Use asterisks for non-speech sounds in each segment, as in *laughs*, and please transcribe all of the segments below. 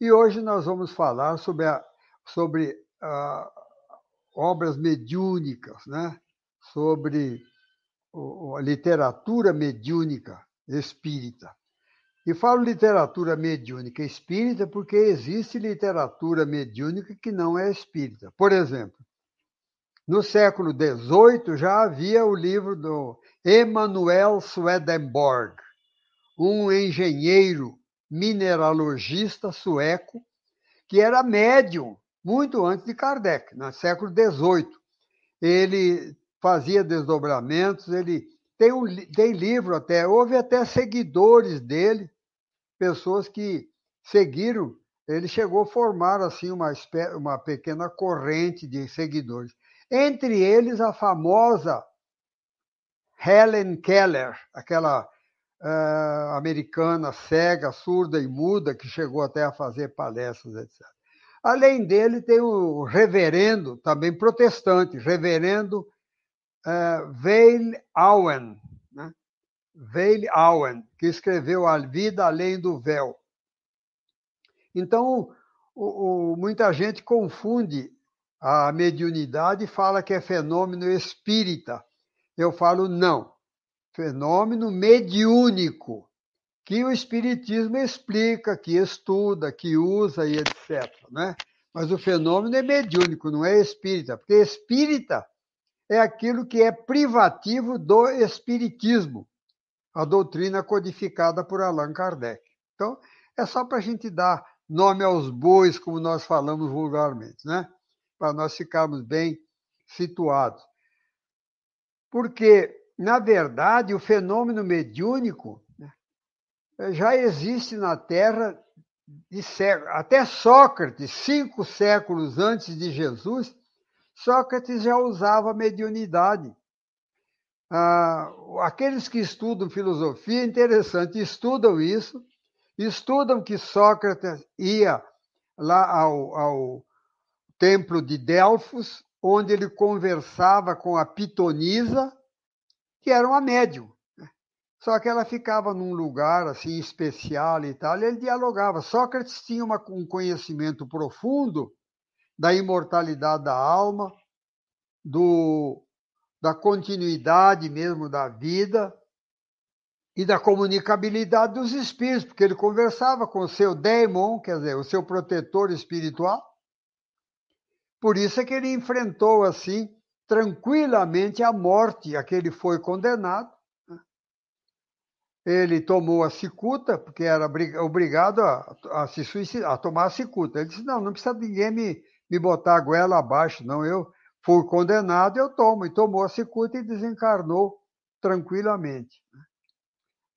E hoje nós vamos falar sobre, a, sobre a, obras mediúnicas, né? sobre a literatura mediúnica espírita. E falo literatura mediúnica espírita porque existe literatura mediúnica que não é espírita. Por exemplo, no século XVIII já havia o livro do Emanuel Swedenborg, um engenheiro mineralogista sueco que era médium muito antes de Kardec, no século XVIII. Ele fazia desdobramentos, ele tem, um, tem livro até, houve até seguidores dele, pessoas que seguiram, ele chegou a formar assim uma, uma pequena corrente de seguidores. Entre eles a famosa Helen Keller, aquela uh, americana cega, surda e muda, que chegou até a fazer palestras, etc. Além dele, tem o reverendo, também protestante, reverendo uh, Veil Owen, né? Veil Owen, que escreveu A Vida Além do Véu. Então, o, o, muita gente confunde a mediunidade e fala que é fenômeno espírita. Eu falo não. Fenômeno mediúnico, que o Espiritismo explica, que estuda, que usa e etc. Né? Mas o fenômeno é mediúnico, não é espírita, porque espírita é aquilo que é privativo do Espiritismo, a doutrina codificada por Allan Kardec. Então, é só para a gente dar nome aos bois, como nós falamos vulgarmente, né? para nós ficarmos bem situados. Porque, na verdade, o fenômeno mediúnico né, já existe na Terra. Até Sócrates, cinco séculos antes de Jesus, Sócrates já usava mediunidade. Ah, aqueles que estudam filosofia, interessante, estudam isso, estudam que Sócrates ia lá ao, ao templo de Delfos, onde ele conversava com a Pitonisa, que era uma médium. Né? Só que ela ficava num lugar assim especial e tal, e ele dialogava. Sócrates tinha uma, um conhecimento profundo da imortalidade da alma, do, da continuidade mesmo da vida e da comunicabilidade dos espíritos, porque ele conversava com o seu daemon, quer dizer, o seu protetor espiritual. Por isso é que ele enfrentou assim tranquilamente a morte a que ele foi condenado. Né? Ele tomou a cicuta, porque era obrigado a, a se suicidar, a tomar a cicuta. Ele disse: Não, não precisa ninguém me, me botar a goela abaixo, não. Eu fui condenado, eu tomo. E tomou a cicuta e desencarnou tranquilamente. Né?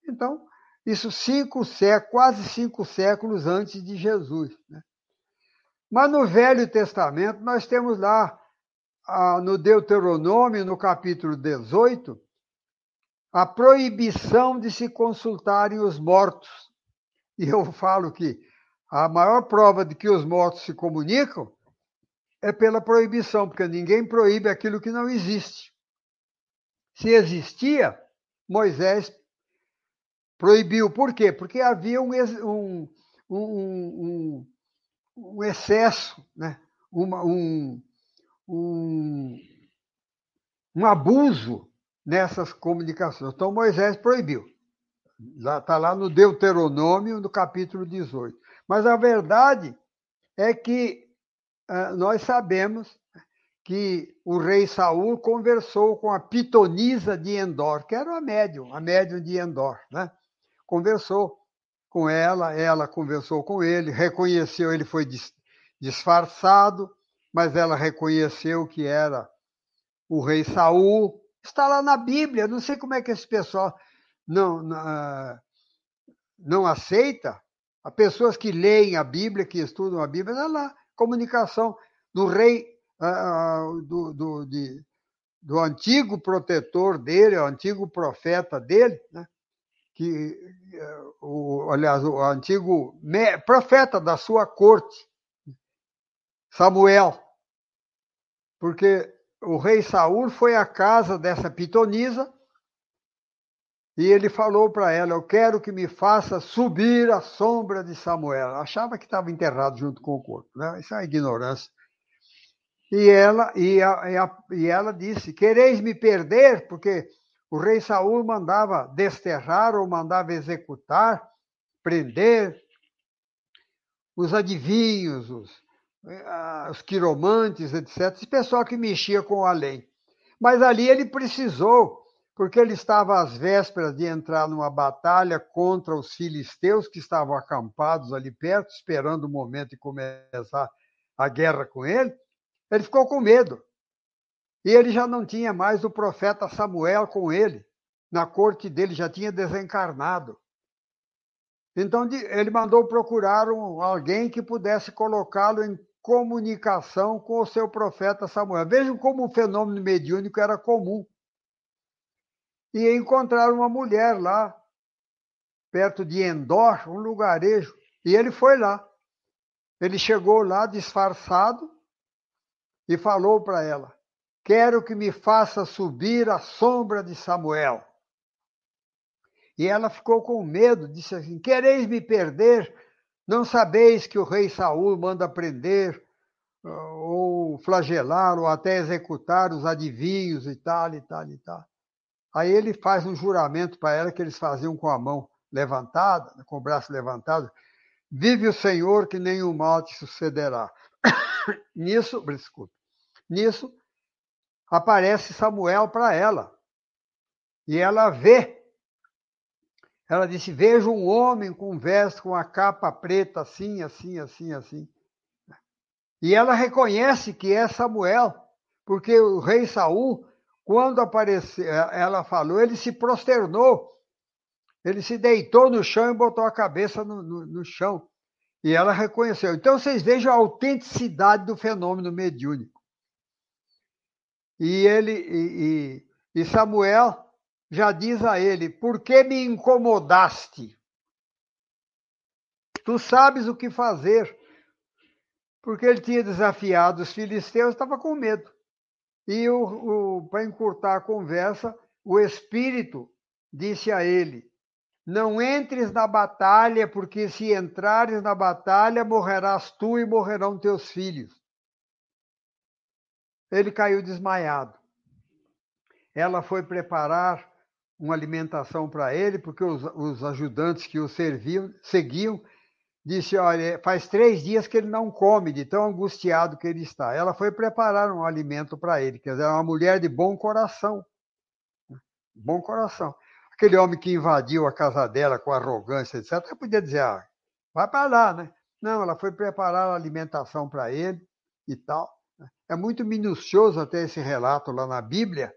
Então, isso cinco séculos, quase cinco séculos antes de Jesus. Né? Mas no Velho Testamento, nós temos lá, no Deuteronômio, no capítulo 18, a proibição de se consultarem os mortos. E eu falo que a maior prova de que os mortos se comunicam é pela proibição, porque ninguém proíbe aquilo que não existe. Se existia, Moisés proibiu. Por quê? Porque havia um, um, um, um excesso, né? Uma, um, um, um abuso nessas comunicações. Então Moisés proibiu. Está lá no Deuteronômio, no capítulo 18. Mas a verdade é que uh, nós sabemos que o rei Saul conversou com a pitonisa de Endor, que era a médium, a médium de Endor, né? Conversou com ela, ela conversou com ele, reconheceu, ele foi disfarçado, mas ela reconheceu que era o rei Saul. Está lá na Bíblia, não sei como é que esse pessoal não, não, ah, não aceita. As pessoas que leem a Bíblia, que estudam a Bíblia, é lá, comunicação do rei, uh, do, do, de, do antigo protetor dele, o antigo profeta dele, né? que o, aliás, o antigo profeta da sua corte, Samuel, porque o rei Saul foi à casa dessa pitonisa E ele falou para ela: Eu quero que me faça subir a sombra de Samuel. Achava que estava enterrado junto com o corpo. Né? Isso é uma ignorância. E ela, e, a, e, a, e ela disse: Quereis me perder? Porque o rei Saul mandava desterrar ou mandava executar, prender os adivinhos, os, os quiromantes, etc. Esse pessoal que mexia com o além. Mas ali ele precisou porque ele estava às vésperas de entrar numa batalha contra os filisteus que estavam acampados ali perto, esperando o momento de começar a guerra com ele. Ele ficou com medo. E ele já não tinha mais o profeta Samuel com ele. Na corte dele já tinha desencarnado. Então ele mandou procurar um, alguém que pudesse colocá-lo em comunicação com o seu profeta Samuel. Vejam como o fenômeno mediúnico era comum e encontraram uma mulher lá, perto de Endor, um lugarejo, e ele foi lá. Ele chegou lá disfarçado e falou para ela: Quero que me faça subir a sombra de Samuel. E ela ficou com medo, disse assim: Quereis me perder? Não sabeis que o rei Saul manda prender, ou flagelar, ou até executar os adivinhos e tal, e tal, e tal. Aí ele faz um juramento para ela que eles faziam com a mão levantada, com o braço levantado. Vive o Senhor que nenhum mal te sucederá. *coughs* nisso, desculpa, nisso aparece Samuel para ela. E ela vê. Ela disse: Vejo um homem com veste, com a capa preta, assim, assim, assim, assim. E ela reconhece que é Samuel, porque o rei Saul quando apareceu, ela falou, ele se prosternou. Ele se deitou no chão e botou a cabeça no, no, no chão. E ela reconheceu. Então vocês vejam a autenticidade do fenômeno mediúnico. E ele e, e, e Samuel já diz a ele: Por que me incomodaste? Tu sabes o que fazer. Porque ele tinha desafiado os filisteus, estava com medo. E para encurtar a conversa, o espírito disse a ele: Não entres na batalha, porque se entrares na batalha, morrerás tu e morrerão teus filhos. Ele caiu desmaiado. Ela foi preparar uma alimentação para ele, porque os, os ajudantes que o serviam, seguiam disse: Olha, faz três dias que ele não come, de tão angustiado que ele está. Ela foi preparar um alimento para ele, quer dizer, uma mulher de bom coração. Bom coração. Aquele homem que invadiu a casa dela com arrogância, etc., ela podia dizer: ah, vai para lá, né? Não, ela foi preparar a alimentação para ele e tal. É muito minucioso até esse relato lá na Bíblia.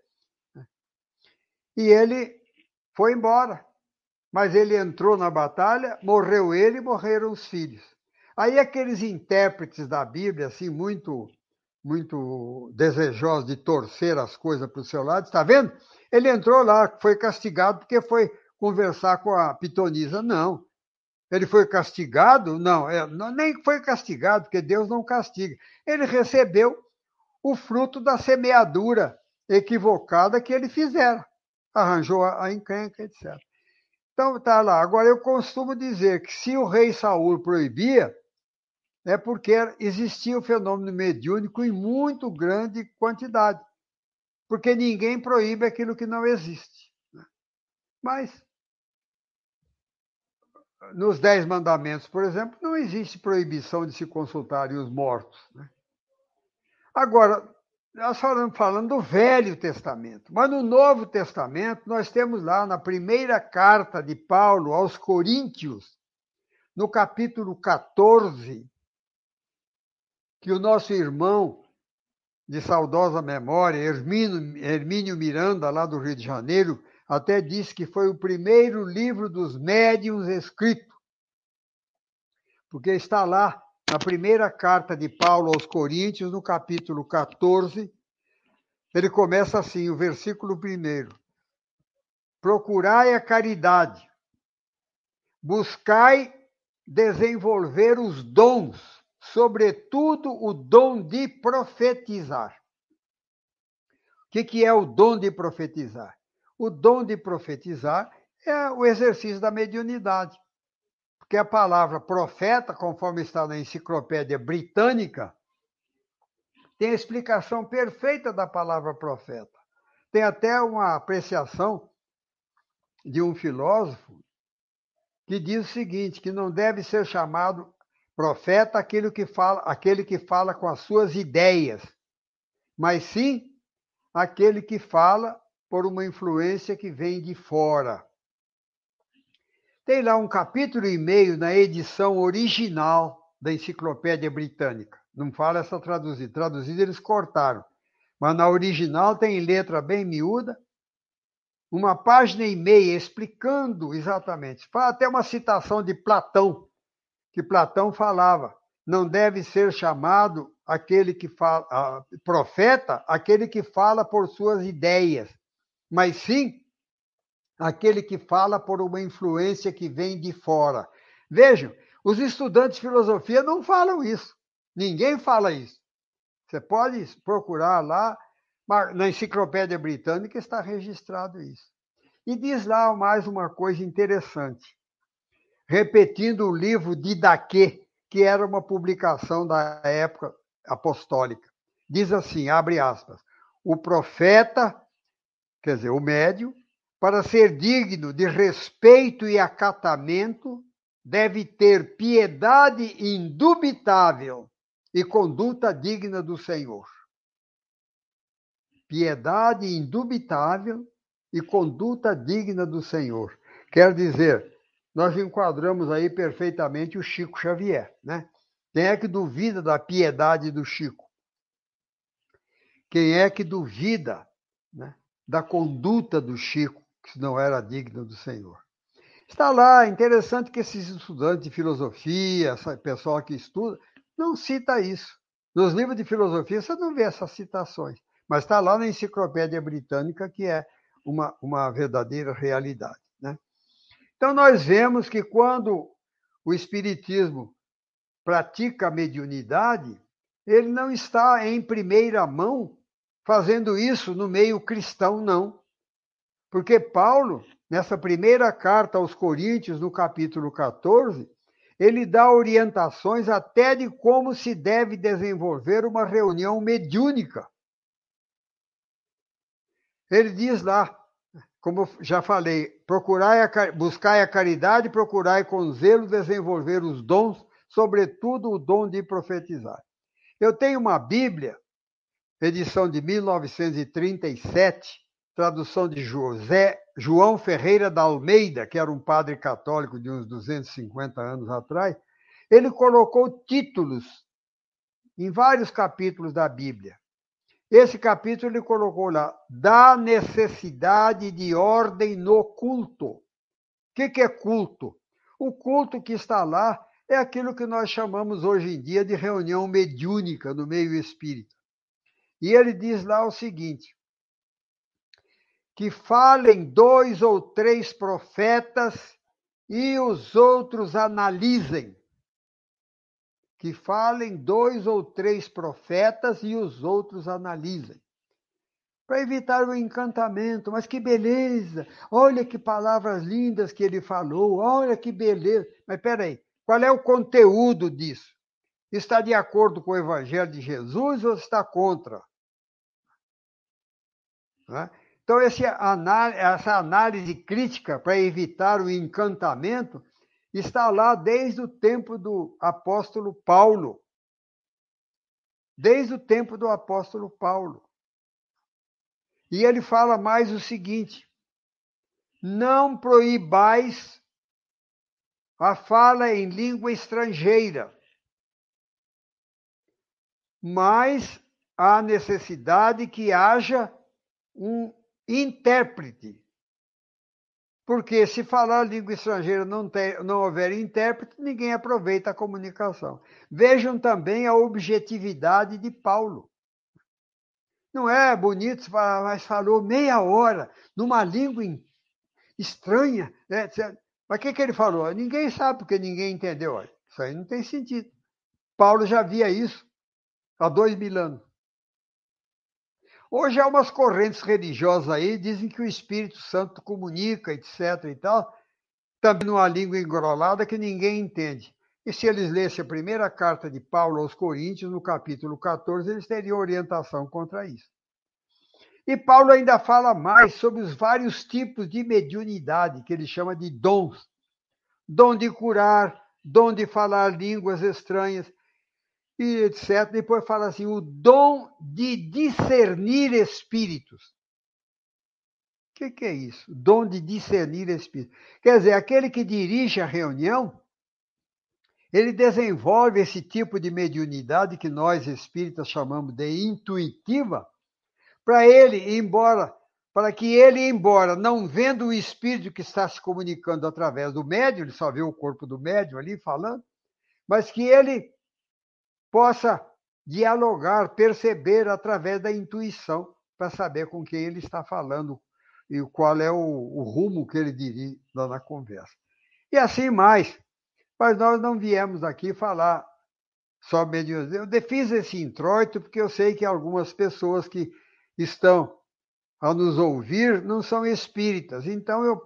E ele foi embora. Mas ele entrou na batalha, morreu ele e morreram os filhos. Aí aqueles intérpretes da Bíblia, assim, muito muito desejosos de torcer as coisas para o seu lado, está vendo? Ele entrou lá, foi castigado porque foi conversar com a pitonisa. Não. Ele foi castigado? Não, é, não, nem foi castigado, porque Deus não castiga. Ele recebeu o fruto da semeadura equivocada que ele fizera. Arranjou a encrenca, etc. Então, tá lá. Agora, eu costumo dizer que se o rei Saul proibia, é porque existia o fenômeno mediúnico em muito grande quantidade. Porque ninguém proíbe aquilo que não existe. Né? Mas, nos Dez Mandamentos, por exemplo, não existe proibição de se consultarem os mortos. Né? Agora, nós falamos falando do Velho Testamento, mas no Novo Testamento nós temos lá na primeira carta de Paulo aos Coríntios, no capítulo 14, que o nosso irmão de saudosa memória, Hermínio, Hermínio Miranda, lá do Rio de Janeiro, até disse que foi o primeiro livro dos médiuns escrito, porque está lá na primeira carta de Paulo aos Coríntios, no capítulo 14, ele começa assim, o versículo 1. Procurai a caridade, buscai desenvolver os dons, sobretudo o dom de profetizar. O que, que é o dom de profetizar? O dom de profetizar é o exercício da mediunidade. Porque a palavra profeta, conforme está na enciclopédia britânica, tem a explicação perfeita da palavra profeta. Tem até uma apreciação de um filósofo que diz o seguinte, que não deve ser chamado profeta aquele que fala, aquele que fala com as suas ideias, mas sim aquele que fala por uma influência que vem de fora. Tem lá um capítulo e meio na edição original da Enciclopédia Britânica. Não fala essa traduzida. Traduzida eles cortaram. Mas na original tem letra bem miúda, uma página e meia explicando exatamente. Fala até uma citação de Platão, que Platão falava: não deve ser chamado aquele que fala, profeta, aquele que fala por suas ideias, mas sim aquele que fala por uma influência que vem de fora. Vejam, os estudantes de filosofia não falam isso. Ninguém fala isso. Você pode procurar lá, na enciclopédia britânica está registrado isso. E diz lá mais uma coisa interessante, repetindo o livro de Daquê, que era uma publicação da época apostólica. Diz assim, abre aspas, o profeta, quer dizer, o médio, para ser digno de respeito e acatamento, deve ter piedade indubitável e conduta digna do Senhor. Piedade indubitável e conduta digna do Senhor. Quer dizer, nós enquadramos aí perfeitamente o Chico Xavier, né? Quem é que duvida da piedade do Chico? Quem é que duvida né, da conduta do Chico, que não era digna do Senhor? Está lá, interessante que esses estudantes de filosofia, esse pessoal que estuda, não cita isso. Nos livros de filosofia você não vê essas citações, mas está lá na enciclopédia britânica, que é uma, uma verdadeira realidade. Né? Então, nós vemos que quando o Espiritismo pratica a mediunidade, ele não está em primeira mão fazendo isso no meio cristão, não. Porque Paulo, nessa primeira carta aos Coríntios, no capítulo 14, ele dá orientações até de como se deve desenvolver uma reunião mediúnica. Ele diz lá, como já falei, procurai a, buscai a caridade, procurai com zelo desenvolver os dons, sobretudo o dom de profetizar. Eu tenho uma Bíblia, edição de 1937, tradução de José João Ferreira da Almeida, que era um padre católico de uns 250 anos atrás, ele colocou títulos em vários capítulos da Bíblia. Esse capítulo ele colocou lá, da necessidade de ordem no culto. O que, que é culto? O culto que está lá é aquilo que nós chamamos hoje em dia de reunião mediúnica no meio espírita. E ele diz lá o seguinte: que falem dois ou três profetas e os outros analisem. Que falem dois ou três profetas e os outros analisem. Para evitar o encantamento, mas que beleza! Olha que palavras lindas que ele falou, olha que beleza. Mas peraí, qual é o conteúdo disso? Está de acordo com o Evangelho de Jesus ou está contra? Não é? Então, essa análise crítica para evitar o encantamento está lá desde o tempo do apóstolo Paulo. Desde o tempo do apóstolo Paulo. E ele fala mais o seguinte: não proibais a fala em língua estrangeira, mas há necessidade que haja um intérprete. Porque se falar língua estrangeira não, não houver intérprete, ninguém aproveita a comunicação. Vejam também a objetividade de Paulo. Não é bonito, mas falou meia hora numa língua estranha. Né? Mas o que, que ele falou? Ninguém sabe, porque ninguém entendeu. Isso aí não tem sentido. Paulo já via isso há dois mil anos. Hoje há umas correntes religiosas aí, dizem que o Espírito Santo comunica, etc. e tal, também numa língua engrolada que ninguém entende. E se eles lessem a primeira carta de Paulo aos Coríntios, no capítulo 14, eles teriam orientação contra isso. E Paulo ainda fala mais sobre os vários tipos de mediunidade, que ele chama de dons. Dom de curar, dom de falar línguas estranhas, e etc. Depois fala assim: o dom de discernir espíritos. O que, que é isso? Dom de discernir espíritos. Quer dizer, aquele que dirige a reunião, ele desenvolve esse tipo de mediunidade que nós espíritas chamamos de intuitiva, para ele, embora, para que ele, embora não vendo o espírito que está se comunicando através do médium, ele só vê o corpo do médium ali falando, mas que ele possa dialogar, perceber através da intuição, para saber com quem ele está falando e qual é o, o rumo que ele dirige lá na conversa. E assim mais. Mas nós não viemos aqui falar só mediunidade. Eu fiz esse introito porque eu sei que algumas pessoas que estão a nos ouvir não são espíritas. Então eu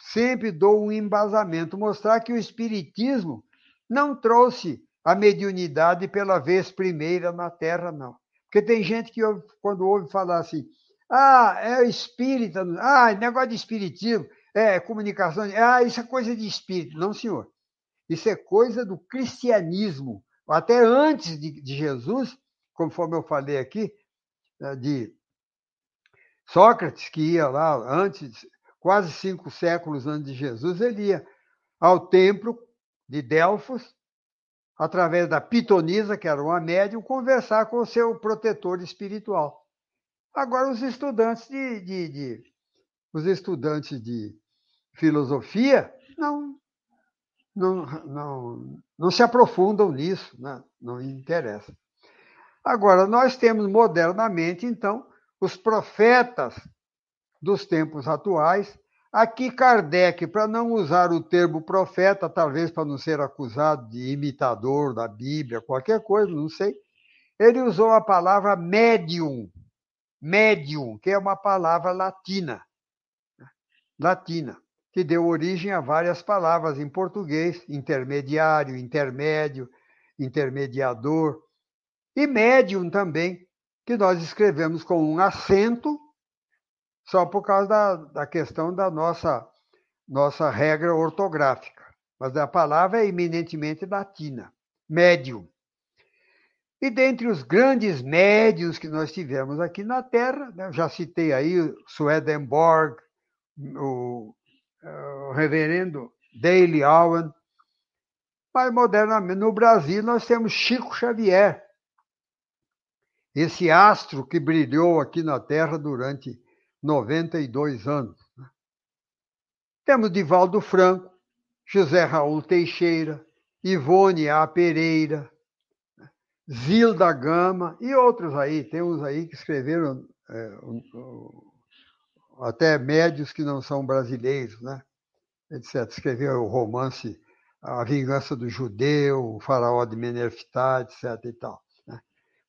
sempre dou um embasamento, mostrar que o espiritismo não trouxe a mediunidade pela vez primeira na Terra, não. Porque tem gente que, quando ouve falar assim, ah, é espírita, ah, negócio de espiritismo, é comunicação, ah, isso é coisa de espírito. Não, senhor. Isso é coisa do cristianismo. Até antes de, de Jesus, conforme eu falei aqui, né, de Sócrates, que ia lá antes, quase cinco séculos antes de Jesus, ele ia ao templo de Delfos através da pitonisa, que era uma médium, conversar com o seu protetor espiritual. Agora, os estudantes de, de, de os estudantes de filosofia não, não, não, não se aprofundam nisso, né? não interessa. Agora, nós temos modernamente, então, os profetas dos tempos atuais, Aqui, Kardec, para não usar o termo profeta, talvez para não ser acusado de imitador da Bíblia, qualquer coisa, não sei, ele usou a palavra médium, médium, que é uma palavra latina, latina, que deu origem a várias palavras em português, intermediário, intermédio, intermediador, e médium também, que nós escrevemos com um acento só por causa da, da questão da nossa, nossa regra ortográfica. Mas a palavra é eminentemente latina, médium. E dentre os grandes médios que nós tivemos aqui na Terra, né, já citei aí Swedenborg, o, o reverendo Daley Owen, mas modernamente no Brasil nós temos Chico Xavier, esse astro que brilhou aqui na Terra durante 92 anos. Né? Temos Divaldo Franco, José Raul Teixeira, Ivone A. Pereira, né? Zilda Gama e outros aí. Tem uns aí que escreveram é, até médios que não são brasileiros, né? etc. Escreveu o romance A Vingança do Judeu, o Faraó de Menerftá, etc. E tal, né?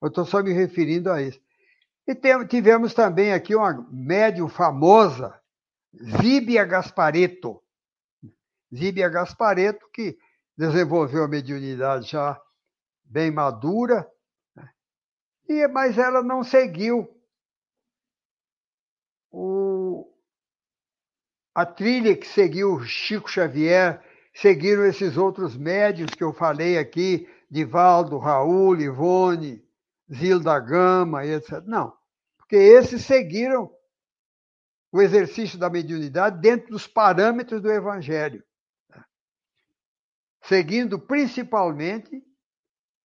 Eu estou só me referindo a isso. E tivemos também aqui uma médium famosa, Zíbia Gaspareto. Zíbia Gaspareto, que desenvolveu a mediunidade já bem madura, né? e, mas ela não seguiu o, a trilha que seguiu Chico Xavier, seguiram esses outros médios que eu falei aqui, Divaldo, Raul, Ivone, Zilda Gama, etc. Não, porque esses seguiram o exercício da mediunidade dentro dos parâmetros do Evangelho, né? seguindo principalmente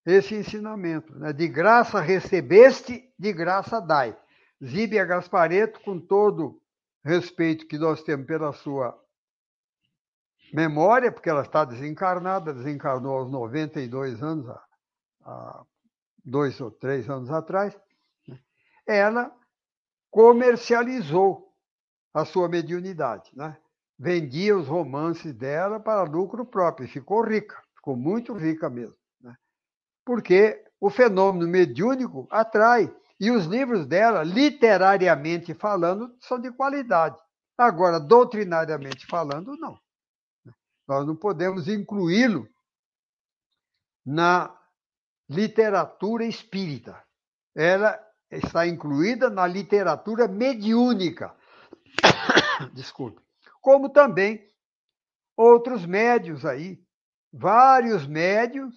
esse ensinamento. Né? De graça recebeste, de graça dai. Zíbia Gaspareto, com todo respeito que nós temos pela sua memória, porque ela está desencarnada, desencarnou aos 92 anos, há dois ou três anos atrás, né? ela comercializou a sua mediunidade. Né? Vendia os romances dela para lucro próprio ficou rica, ficou muito rica mesmo. Né? Porque o fenômeno mediúnico atrai. E os livros dela, literariamente falando, são de qualidade. Agora, doutrinariamente falando, não. Nós não podemos incluí-lo na literatura espírita. Ela está incluída na literatura mediúnica. *coughs* Desculpe. Como também outros médios aí, vários médios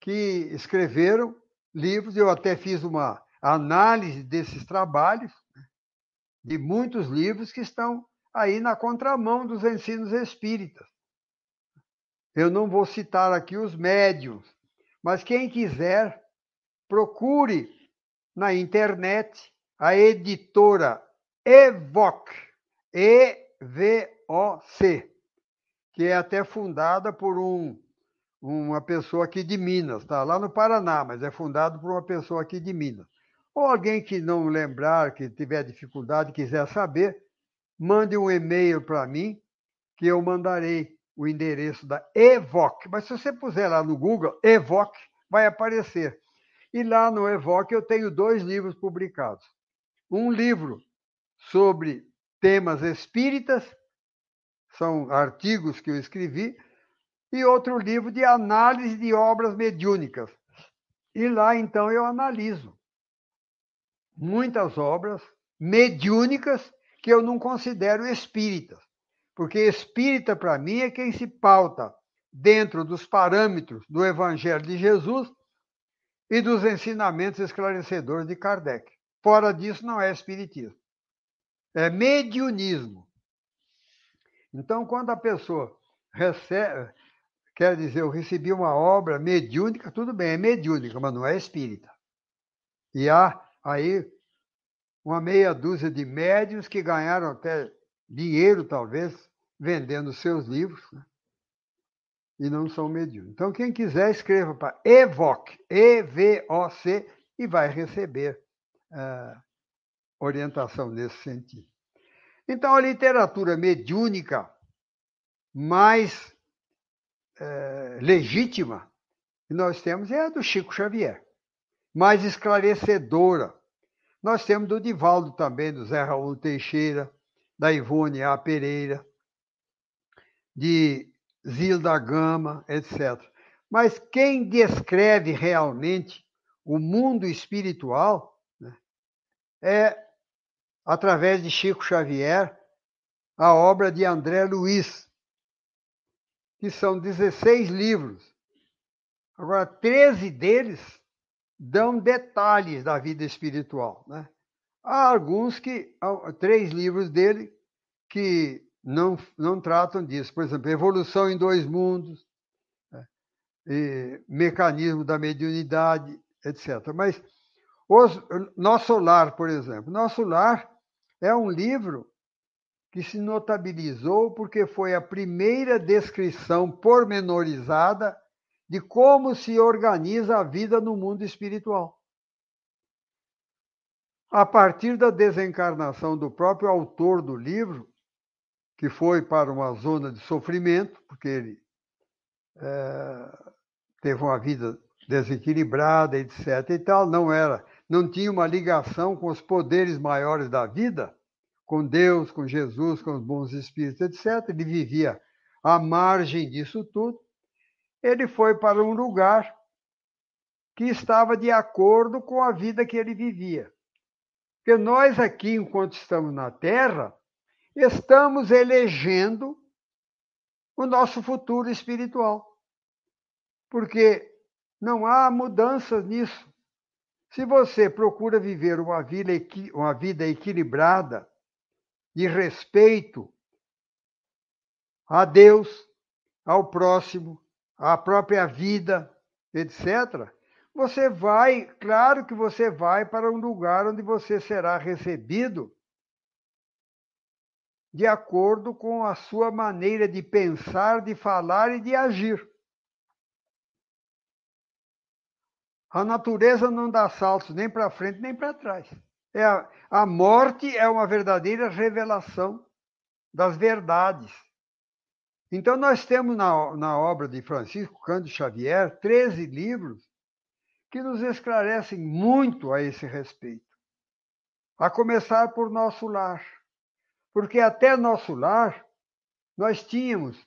que escreveram livros. Eu até fiz uma análise desses trabalhos, né, de muitos livros que estão aí na contramão dos ensinos espíritas. Eu não vou citar aqui os médios, mas quem quiser, procure na internet a editora Evoc, E-V-O-C, que é até fundada por um, uma pessoa aqui de Minas, está lá no Paraná, mas é fundado por uma pessoa aqui de Minas. Ou alguém que não lembrar, que tiver dificuldade, quiser saber, mande um e-mail para mim, que eu mandarei o endereço da Evoc. Mas se você puser lá no Google, Evoc, vai aparecer. E lá no Evoc eu tenho dois livros publicados. Um livro sobre temas espíritas, são artigos que eu escrevi, e outro livro de análise de obras mediúnicas. E lá então eu analiso muitas obras mediúnicas que eu não considero espíritas. Porque espírita, para mim, é quem se pauta dentro dos parâmetros do Evangelho de Jesus e dos ensinamentos esclarecedores de Kardec. Fora disso, não é espiritismo. É mediunismo. Então, quando a pessoa recebe, quer dizer, eu recebi uma obra mediúnica, tudo bem, é mediúnica, mas não é espírita. E há aí uma meia dúzia de médios que ganharam até dinheiro, talvez, vendendo seus livros, né? e não são mediúnicos. Então, quem quiser, escreva para EVOC, E-V-O-C, e vai receber uh, orientação nesse sentido. Então, a literatura mediúnica mais uh, legítima que nós temos é a do Chico Xavier, mais esclarecedora. Nós temos do Divaldo também, do Zé Raul Teixeira, da Ivone A. Pereira, de Zilda Gama, etc. Mas quem descreve realmente o mundo espiritual né, é, através de Chico Xavier, a obra de André Luiz, que são 16 livros. Agora, 13 deles dão detalhes da vida espiritual. Né? Há alguns que, há três livros dele, que não, não tratam disso. Por exemplo, Evolução em Dois Mundos, né? Mecanismo da Mediunidade, etc. Mas os, Nosso Lar, por exemplo. Nosso Lar é um livro que se notabilizou porque foi a primeira descrição pormenorizada de como se organiza a vida no mundo espiritual. A partir da desencarnação do próprio autor do livro, que foi para uma zona de sofrimento, porque ele é, teve uma vida desequilibrada, etc. e tal, não era, não tinha uma ligação com os poderes maiores da vida, com Deus, com Jesus, com os bons espíritos, etc. Ele vivia à margem disso tudo. Ele foi para um lugar que estava de acordo com a vida que ele vivia. Porque nós aqui, enquanto estamos na Terra, estamos elegendo o nosso futuro espiritual. Porque não há mudanças nisso. Se você procura viver uma vida, uma vida equilibrada, de respeito a Deus, ao próximo, à própria vida, etc., você vai, claro que você vai para um lugar onde você será recebido de acordo com a sua maneira de pensar, de falar e de agir. A natureza não dá saltos nem para frente nem para trás. É a, a morte é uma verdadeira revelação das verdades. Então, nós temos na, na obra de Francisco Cândido Xavier 13 livros que nos esclarecem muito a esse respeito. A começar por nosso lar. Porque até nosso lar nós tínhamos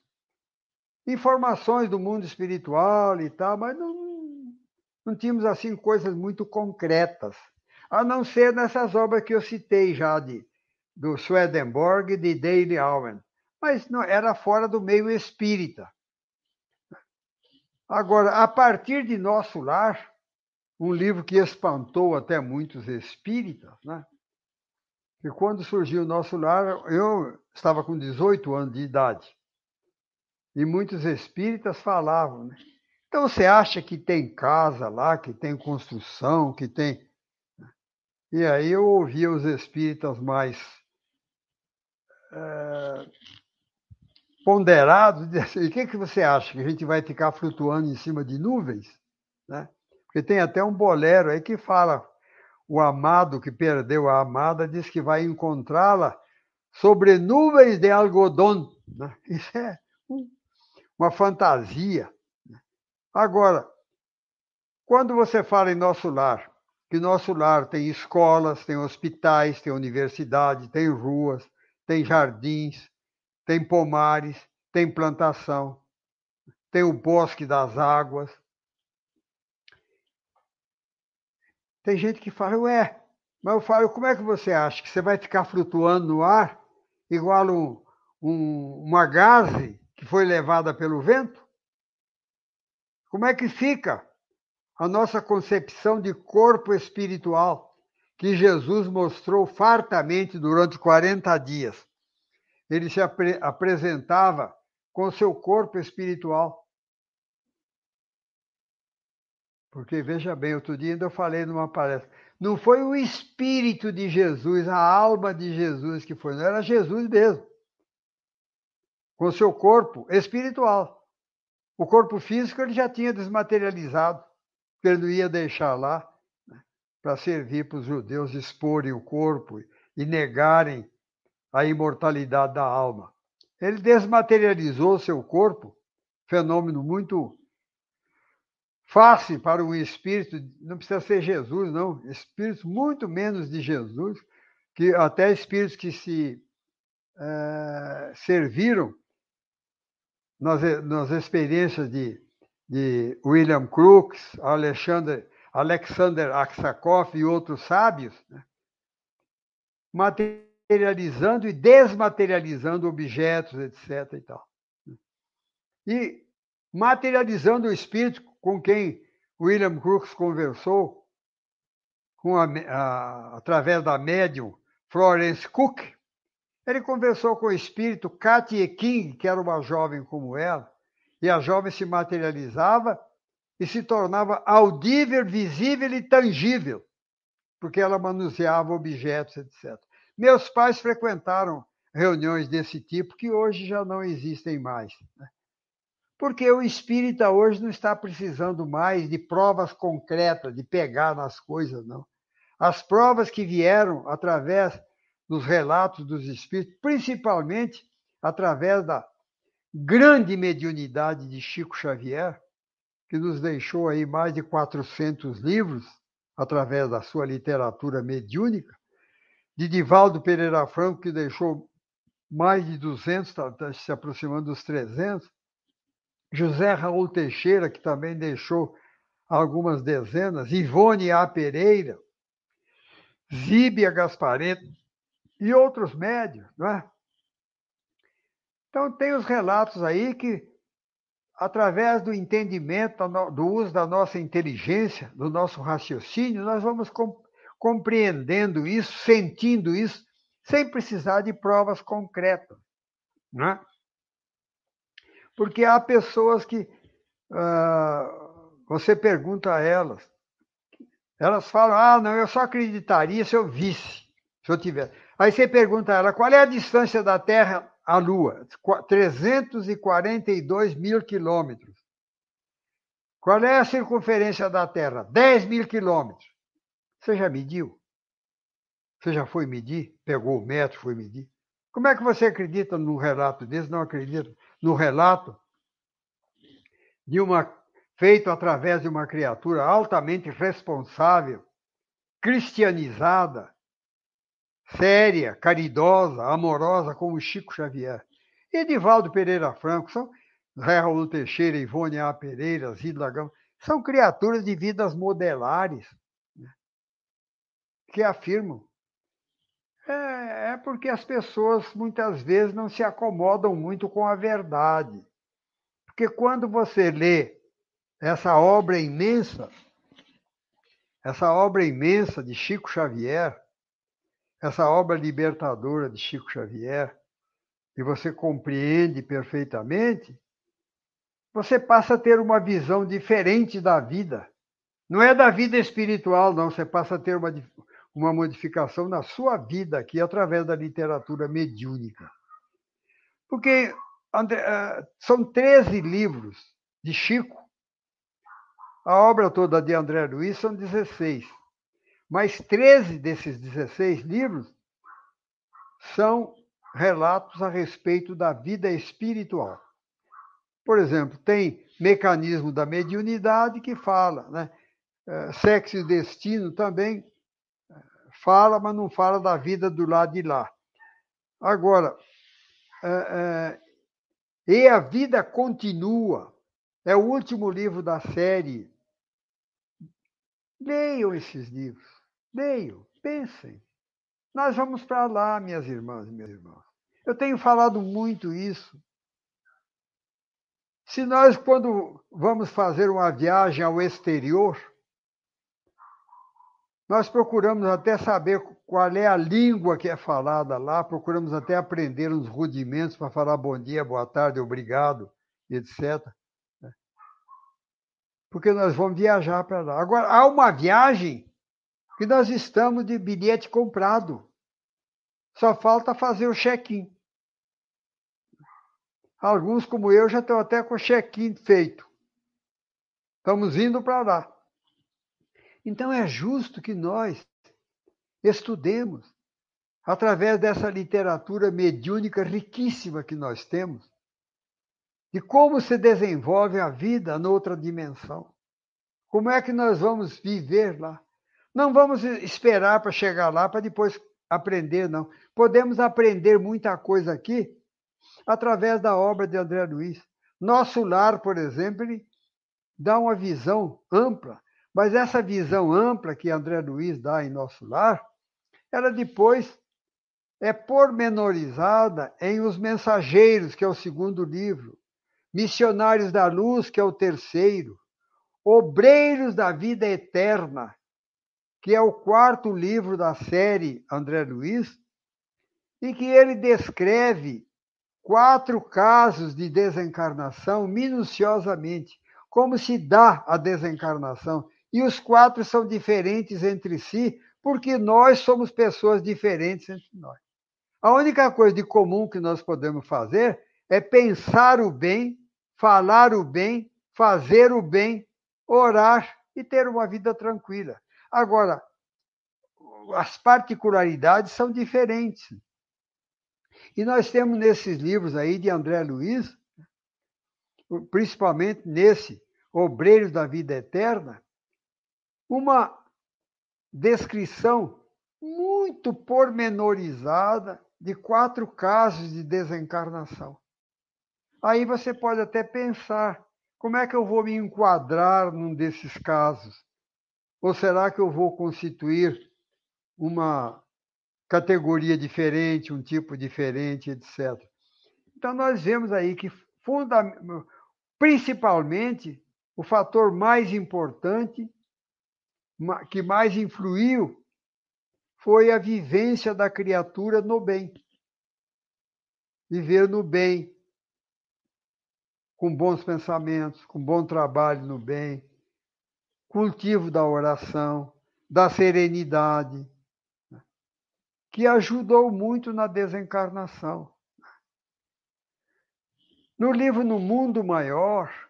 informações do mundo espiritual e tal, mas não, não tínhamos assim coisas muito concretas, a não ser nessas obras que eu citei já de do Swedenborg e de Dale Owen, mas não era fora do meio espírita. Agora, a partir de Nosso Lar, um livro que espantou até muitos espíritas, né? E quando surgiu o Nosso Lar, eu estava com 18 anos de idade. E muitos espíritas falavam, né? Então você acha que tem casa lá, que tem construção, que tem. E aí eu ouvia os espíritas mais é, ponderados *laughs* e assim, o que, que você acha? Que a gente vai ficar flutuando em cima de nuvens? Né? Porque tem até um bolero aí que fala o amado que perdeu a amada diz que vai encontrá-la sobre nuvens de algodão. Né? *laughs* Isso é uma fantasia. Né? Agora, quando você fala em nosso lar, que nosso lar tem escolas, tem hospitais, tem universidade, tem ruas, tem jardins, tem pomares, tem plantação, tem o bosque das águas. Tem gente que fala, ué, mas eu falo, como é que você acha que você vai ficar flutuando no ar igual um, um, uma gaze que foi levada pelo vento? Como é que fica a nossa concepção de corpo espiritual que Jesus mostrou fartamente durante 40 dias? Ele se apre apresentava com seu corpo espiritual. Porque, veja bem, outro dia ainda eu falei numa palestra, não foi o espírito de Jesus, a alma de Jesus que foi, não era Jesus mesmo com seu corpo espiritual. O corpo físico ele já tinha desmaterializado, ele não ia deixar lá né, para servir para os judeus exporem o corpo e negarem a imortalidade da alma. Ele desmaterializou seu corpo, fenômeno muito fácil para um espírito, não precisa ser Jesus, não, espíritos muito menos de Jesus, que até espíritos que se é, serviram nas, nas experiências de, de William Crookes, Alexander, Alexander Aksakoff e outros sábios, né? materializando e desmaterializando objetos, etc. E, tal. Né? e materializando o espírito com quem William Crookes conversou, a, a, através da médium Florence Cook, ele conversou com o espírito Katie King, que era uma jovem como ela, e a jovem se materializava e se tornava audível, visível e tangível, porque ela manuseava objetos, etc. Meus pais frequentaram reuniões desse tipo que hoje já não existem mais. Né? Porque o espírita hoje não está precisando mais de provas concretas, de pegar nas coisas, não. As provas que vieram através nos relatos dos espíritos, principalmente através da grande mediunidade de Chico Xavier, que nos deixou aí mais de 400 livros através da sua literatura mediúnica, de Divaldo Pereira Franco, que deixou mais de 200, está tá se aproximando dos 300, José Raul Teixeira, que também deixou algumas dezenas, Ivone A. Pereira, Zíbia Gaspareto, e outros médios, não é? Então, tem os relatos aí que, através do entendimento, do uso da nossa inteligência, do nosso raciocínio, nós vamos compreendendo isso, sentindo isso, sem precisar de provas concretas. Não é? Porque há pessoas que uh, você pergunta a elas, elas falam: ah, não, eu só acreditaria se eu visse, se eu tivesse. Aí você pergunta a ela qual é a distância da Terra à Lua? 342 mil quilômetros. Qual é a circunferência da Terra? 10 mil quilômetros. Você já mediu? Você já foi medir? Pegou o metro, foi medir? Como é que você acredita num relato desse? Não acredita no relato de uma feito através de uma criatura altamente responsável, cristianizada, séria, caridosa, amorosa, como Chico Xavier. Edivaldo Pereira Franco, são Zé Raul Teixeira, Ivone A. Pereira, Zidla Gama, são criaturas de vidas modelares né, que afirmam. É, é porque as pessoas muitas vezes não se acomodam muito com a verdade. Porque quando você lê essa obra imensa, essa obra imensa de Chico Xavier, essa obra libertadora de Chico Xavier, e você compreende perfeitamente, você passa a ter uma visão diferente da vida. Não é da vida espiritual, não. Você passa a ter uma, uma modificação na sua vida aqui através da literatura mediúnica. Porque eh, são 13 livros de Chico. A obra toda de André Luiz são 16. Mas 13 desses 16 livros são relatos a respeito da vida espiritual. Por exemplo, tem mecanismo da mediunidade que fala, né? É, sexo e destino também fala, mas não fala da vida do lado de lá. Agora, é, é, e a vida continua. É o último livro da série. Leiam esses livros. Leiam, pensem. Nós vamos para lá, minhas irmãs e meus irmãos. Eu tenho falado muito isso. Se nós, quando vamos fazer uma viagem ao exterior, nós procuramos até saber qual é a língua que é falada lá, procuramos até aprender uns rudimentos para falar bom dia, boa tarde, obrigado, etc. Né? Porque nós vamos viajar para lá. Agora, há uma viagem que nós estamos de bilhete comprado. Só falta fazer o check-in. Alguns, como eu, já estão até com o check-in feito. Estamos indo para lá. Então é justo que nós estudemos, através dessa literatura mediúnica riquíssima que nós temos, de como se desenvolve a vida noutra dimensão. Como é que nós vamos viver lá? Não vamos esperar para chegar lá para depois aprender, não. Podemos aprender muita coisa aqui através da obra de André Luiz. Nosso lar, por exemplo, ele dá uma visão ampla, mas essa visão ampla que André Luiz dá em Nosso Lar, ela depois é pormenorizada em Os Mensageiros, que é o segundo livro, Missionários da Luz, que é o terceiro, Obreiros da Vida Eterna, que é o quarto livro da série André Luiz, em que ele descreve quatro casos de desencarnação minuciosamente, como se dá a desencarnação. E os quatro são diferentes entre si, porque nós somos pessoas diferentes entre nós. A única coisa de comum que nós podemos fazer é pensar o bem, falar o bem, fazer o bem, orar e ter uma vida tranquila. Agora, as particularidades são diferentes. E nós temos nesses livros aí de André Luiz, principalmente nesse Obreiros da Vida Eterna, uma descrição muito pormenorizada de quatro casos de desencarnação. Aí você pode até pensar: como é que eu vou me enquadrar num desses casos? Ou será que eu vou constituir uma categoria diferente, um tipo diferente, etc. Então, nós vemos aí que, principalmente, o fator mais importante, que mais influiu, foi a vivência da criatura no bem. Viver no bem, com bons pensamentos, com bom trabalho no bem, cultivo da oração, da serenidade, que ajudou muito na desencarnação. No livro No Mundo Maior, né,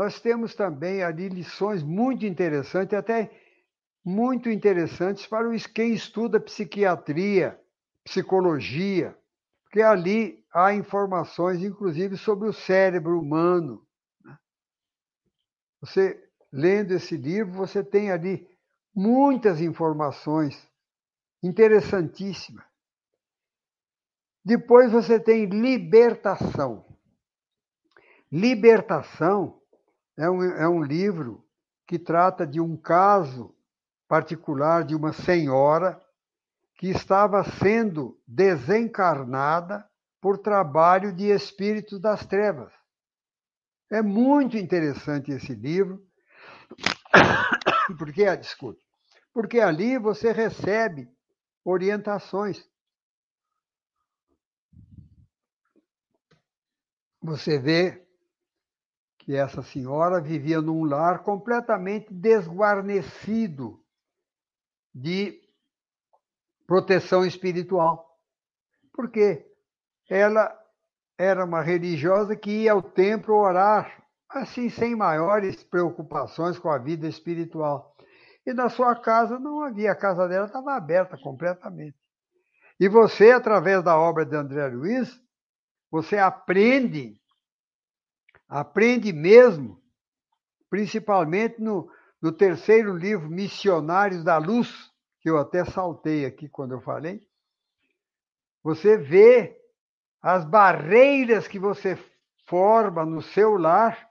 nós temos também ali lições muito interessantes, até muito interessantes para quem estuda psiquiatria, psicologia, porque ali há informações, inclusive, sobre o cérebro humano. Né. Você lendo esse livro, você tem ali muitas informações interessantíssimas. Depois você tem libertação. Libertação é um, é um livro que trata de um caso particular de uma senhora que estava sendo desencarnada por trabalho de espíritos das trevas. É muito interessante esse livro, *coughs* porque, desculpe, porque ali você recebe orientações. Você vê que essa senhora vivia num lar completamente desguarnecido de proteção espiritual. Porque ela era uma religiosa que ia ao templo orar, assim, sem maiores preocupações com a vida espiritual. E na sua casa não havia, a casa dela estava aberta completamente. E você, através da obra de André Luiz, você aprende, aprende mesmo, principalmente no, no terceiro livro, Missionários da Luz, que eu até saltei aqui quando eu falei. Você vê as barreiras que você forma no seu lar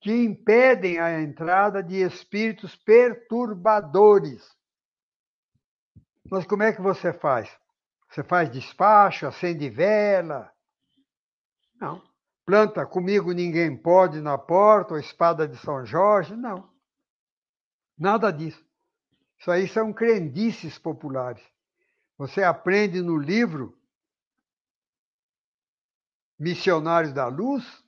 que impedem a entrada de espíritos perturbadores. Mas como é que você faz? Você faz despacho, acende vela? Não. Planta comigo ninguém pode na porta, ou espada de São Jorge? Não. Nada disso. Isso aí são crendices populares. Você aprende no livro Missionários da Luz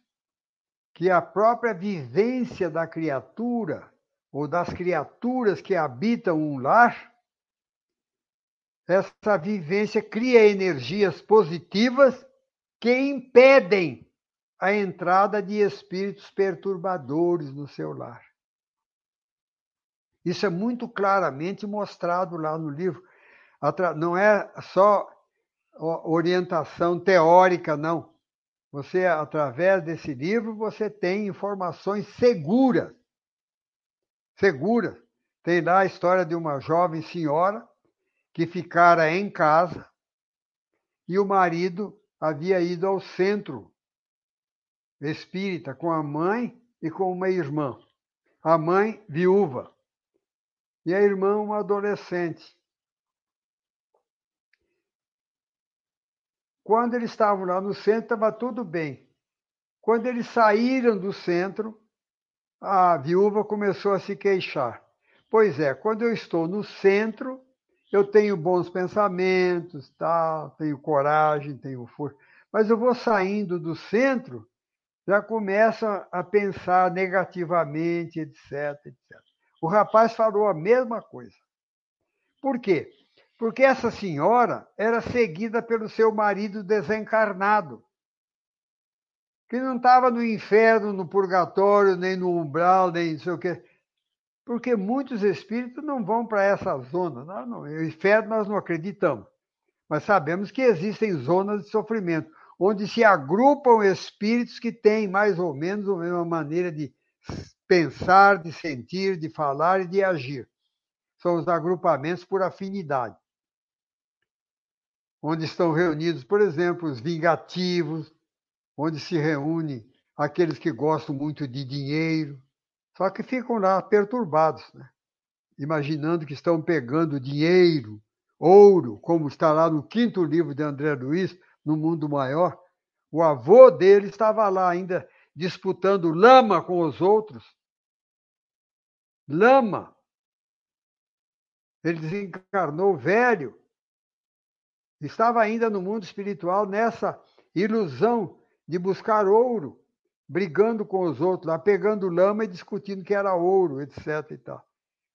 que a própria vivência da criatura ou das criaturas que habitam um lar, essa vivência cria energias positivas que impedem a entrada de espíritos perturbadores no seu lar. Isso é muito claramente mostrado lá no livro. Não é só orientação teórica, não. Você, através desse livro, você tem informações seguras. Seguras. Tem lá a história de uma jovem senhora que ficara em casa e o marido havia ido ao centro espírita com a mãe e com uma irmã. A mãe, viúva, e a irmã, uma adolescente. Quando eles estavam lá no centro, estava tudo bem. Quando eles saíram do centro, a viúva começou a se queixar. Pois é, quando eu estou no centro, eu tenho bons pensamentos, tá? tenho coragem, tenho força. Mas eu vou saindo do centro, já começa a pensar negativamente, etc, etc. O rapaz falou a mesma coisa. Por quê? porque essa senhora era seguida pelo seu marido desencarnado, que não estava no inferno, no purgatório, nem no umbral, nem não sei o quê. Porque muitos espíritos não vão para essa zona. Não, não, inferno nós não acreditamos. Mas sabemos que existem zonas de sofrimento, onde se agrupam espíritos que têm mais ou menos a mesma maneira de pensar, de sentir, de falar e de agir. São os agrupamentos por afinidade onde estão reunidos, por exemplo, os vingativos, onde se reúne aqueles que gostam muito de dinheiro, só que ficam lá perturbados, né? imaginando que estão pegando dinheiro, ouro, como está lá no quinto livro de André Luiz, No Mundo Maior. O avô dele estava lá ainda disputando lama com os outros. Lama. Ele desencarnou velho, Estava ainda no mundo espiritual nessa ilusão de buscar ouro, brigando com os outros, lá pegando lama e discutindo que era ouro, etc. E tal.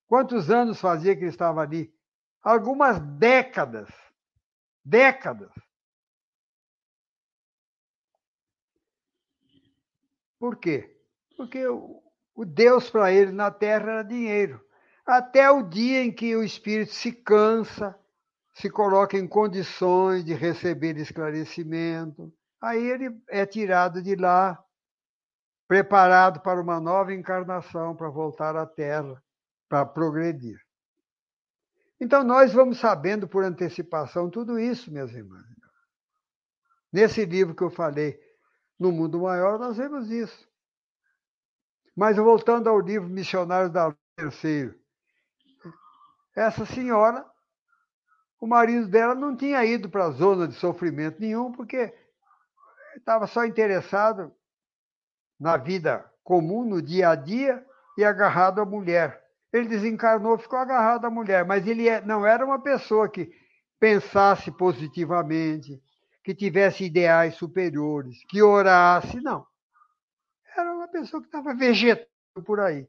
Quantos anos fazia que ele estava ali? Algumas décadas. Décadas. Por quê? Porque o, Deus para ele na terra era dinheiro. Até o dia em que o espírito se cansa, se coloca em condições de receber esclarecimento, aí ele é tirado de lá preparado para uma nova encarnação, para voltar à Terra, para progredir. Então, nós vamos sabendo por antecipação tudo isso, minhas irmãs. Nesse livro que eu falei, No Mundo Maior, nós vemos isso. Mas voltando ao livro Missionários da Terceiro, essa senhora, o marido dela não tinha ido para a zona de sofrimento nenhum, porque estava só interessado na vida comum, no dia a dia, e agarrado à mulher. Ele desencarnou, ficou agarrado à mulher, mas ele é, não era uma pessoa que pensasse positivamente, que tivesse ideais superiores, que orasse, não. Era uma pessoa que estava vegetando por aí.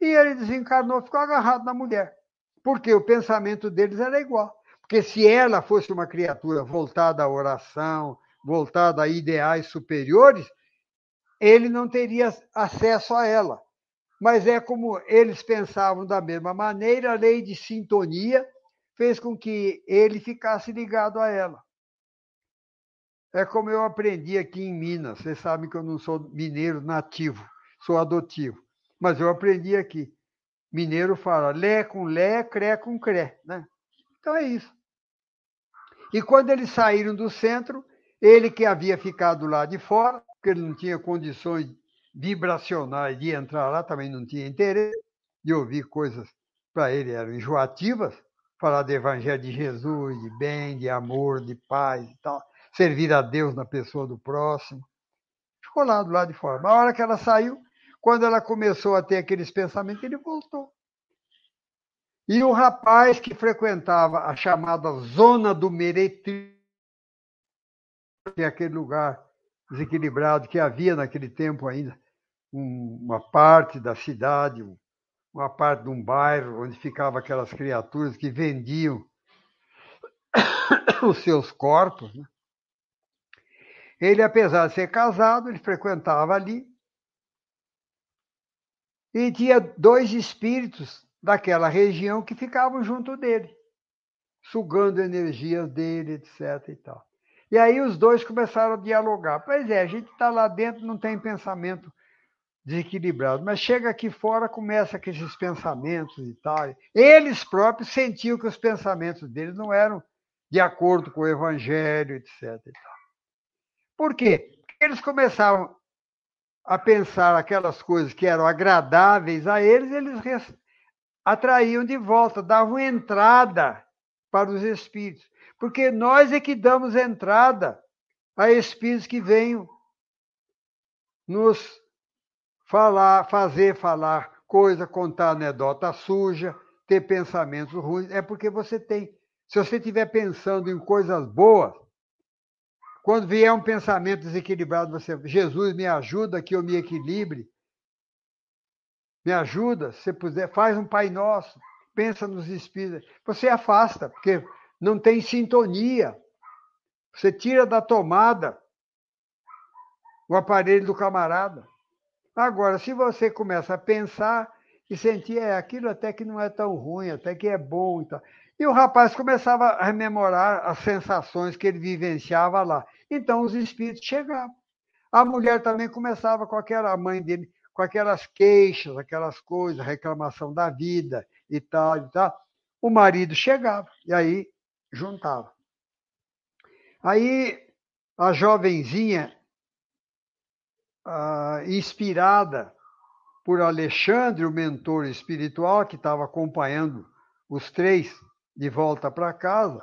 E ele desencarnou, ficou agarrado na mulher. Porque o pensamento deles era igual. Porque se ela fosse uma criatura voltada à oração, voltada a ideais superiores, ele não teria acesso a ela. Mas é como eles pensavam da mesma maneira, a lei de sintonia fez com que ele ficasse ligado a ela. É como eu aprendi aqui em Minas. Vocês sabem que eu não sou mineiro nativo, sou adotivo. Mas eu aprendi aqui. Mineiro fala lé com lé, cré com cré. Né? Então é isso. E quando eles saíram do centro, ele que havia ficado lá de fora, porque ele não tinha condições vibracionais de entrar lá, também não tinha interesse de ouvir coisas para ele eram enjoativas, falar do evangelho de Jesus, de bem, de amor, de paz e tal, servir a Deus na pessoa do próximo. Ficou lá do lado de fora. Na hora que ela saiu, quando ela começou a ter aqueles pensamentos, ele voltou. E o rapaz que frequentava a chamada Zona do Meretri, que é aquele lugar desequilibrado que havia naquele tempo ainda, uma parte da cidade, uma parte de um bairro onde ficavam aquelas criaturas que vendiam *coughs* os seus corpos. Né? Ele, apesar de ser casado, ele frequentava ali e tinha dois espíritos daquela região que ficavam junto dele, sugando energias dele, etc. E, tal. e aí os dois começaram a dialogar. Pois é, a gente está lá dentro, não tem pensamento desequilibrado, mas chega aqui fora, começa com esses pensamentos e tal. Eles próprios sentiam que os pensamentos deles não eram de acordo com o evangelho, etc. E tal. Por quê? Porque eles começavam a pensar aquelas coisas que eram agradáveis a eles, eles atraíam de volta, davam entrada para os espíritos. Porque nós é que damos entrada a espíritos que venham nos falar, fazer falar coisa, contar anedota suja, ter pensamentos ruins. É porque você tem. Se você estiver pensando em coisas boas, quando vier um pensamento desequilibrado, você, Jesus, me ajuda que eu me equilibre. Me ajuda, se puder, faz um Pai Nosso, pensa nos espíritos. Você afasta, porque não tem sintonia. Você tira da tomada o aparelho do camarada. Agora, se você começa a pensar e sentir, é, aquilo até que não é tão ruim, até que é bom e tal. E o rapaz começava a rememorar as sensações que ele vivenciava lá. Então os espíritos chegavam. A mulher também começava com aquela mãe dele, com aquelas queixas, aquelas coisas, reclamação da vida e tal e tal. O marido chegava e aí juntava. Aí a jovenzinha, ah, inspirada por Alexandre, o mentor espiritual que estava acompanhando os três de volta para casa,